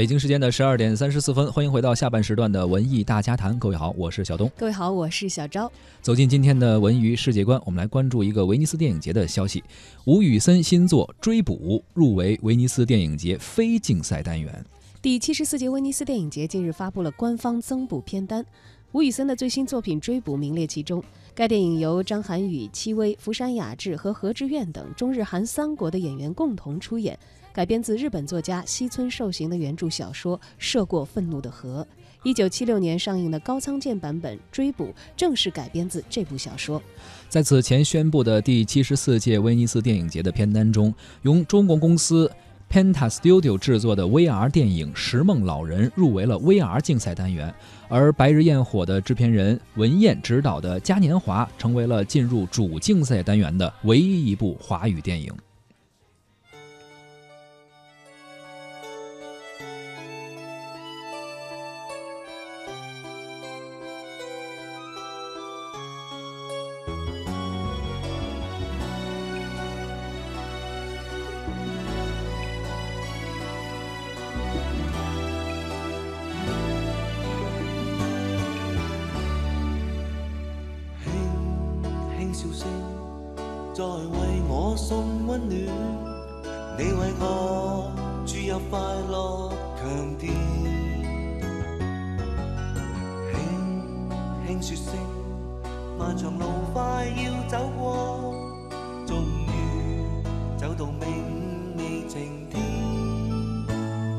北京时间的十二点三十四分，欢迎回到下半时段的文艺大家谈。各位好，我是小东。各位好，我是小昭。走进今天的文娱世界观，我们来关注一个威尼斯电影节的消息：吴宇森新作《追捕》入围威尼斯电影节非竞赛单元。第七十四届威尼斯电影节近日发布了官方增补片单。吴宇森的最新作品《追捕》名列其中。该电影由张涵予、戚薇、福山雅治和何志远等中日韩三国的演员共同出演，改编自日本作家西村寿行的原著小说《涉过愤怒的河》。1976年上映的高仓健版本《追捕》正式改编自这部小说。在此前宣布的第74届威尼斯电影节的片单中，由中国公司。p e n t a Studio 制作的 VR 电影《石梦老人》入围了 VR 竞赛单元，而《白日焰火》的制片人文彦执导的《嘉年华》成为了进入主竞赛单元的唯一一部华语电影。笑声在为我送温暖，你为我注入快乐强电。轻轻说声，漫长路快要走过，终于走到明媚晴天。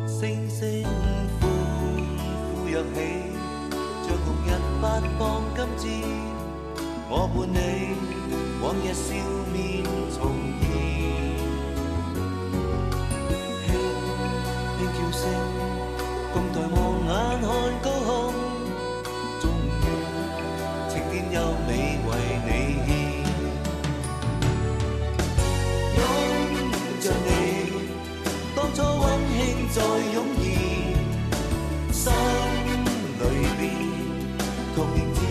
星星呼呼跃起，像红日发放金箭。我伴你，往日笑面重现，轻轻叫声，共抬望眼看高空。终于晴天有美为你，拥着你，当初温馨再涌现，心里边，童年。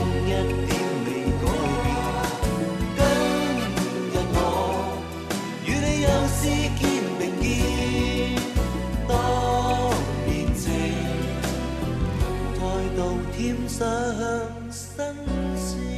知肩并肩，当年情，再度添上新鲜。